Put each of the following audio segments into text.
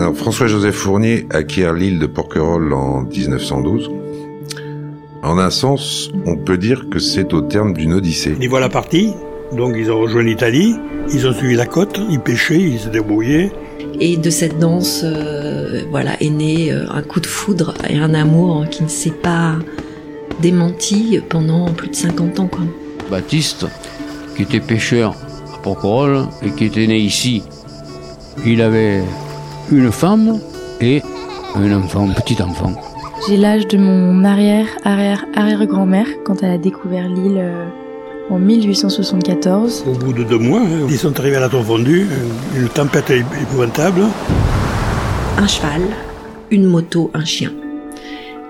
Alors, François-Joseph Fournier acquiert l'île de Porquerolles en 1912. En un sens, on peut dire que c'est au terme d'une odyssée. Ils voilà partis, donc ils ont rejoint l'Italie, ils ont suivi la côte, ils pêchaient, ils se débrouillaient. Et de cette danse, euh, voilà, est né euh, un coup de foudre et un amour qui ne s'est pas démenti pendant plus de 50 ans. Quoi. Baptiste, qui était pêcheur à Porquerolles et qui était né ici, il avait une femme et un enfant, un petit enfant. J'ai l'âge de mon arrière, arrière, arrière-grand-mère quand elle a découvert l'île euh, en 1874. Au bout de deux mois, hein, ils sont arrivés à la tour fondue, une tempête épouvantable. Un cheval, une moto, un chien.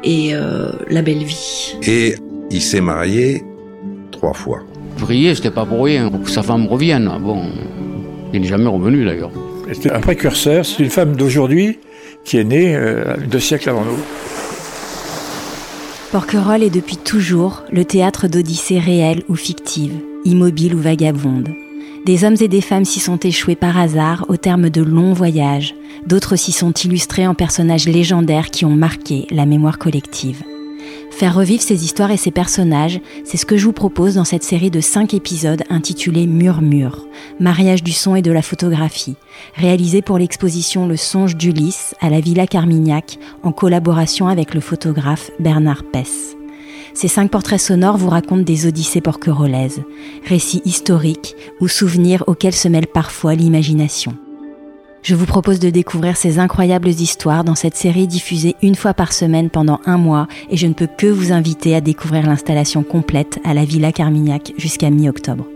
Et euh, la belle vie. Et il s'est marié trois fois. Prier, c'était pas pour rien, pour que sa femme revienne. Bon, il n'est jamais revenu d'ailleurs. C'était un précurseur, c'est une femme d'aujourd'hui qui est née euh, deux siècles avant nous. Porquerolles est depuis toujours le théâtre d'odyssées réelles ou fictives, immobiles ou vagabondes. Des hommes et des femmes s'y sont échoués par hasard au terme de longs voyages, d'autres s'y sont illustrés en personnages légendaires qui ont marqué la mémoire collective. Faire revivre ces histoires et ces personnages, c'est ce que je vous propose dans cette série de 5 épisodes intitulée Murmure, mariage du son et de la photographie, réalisée pour l'exposition Le songe d'Ulysse à la Villa Carmignac en collaboration avec le photographe Bernard Pess. Ces cinq portraits sonores vous racontent des odyssées porquerolaises, récits historiques ou souvenirs auxquels se mêle parfois l'imagination. Je vous propose de découvrir ces incroyables histoires dans cette série diffusée une fois par semaine pendant un mois et je ne peux que vous inviter à découvrir l'installation complète à la Villa Carmignac jusqu'à mi-octobre.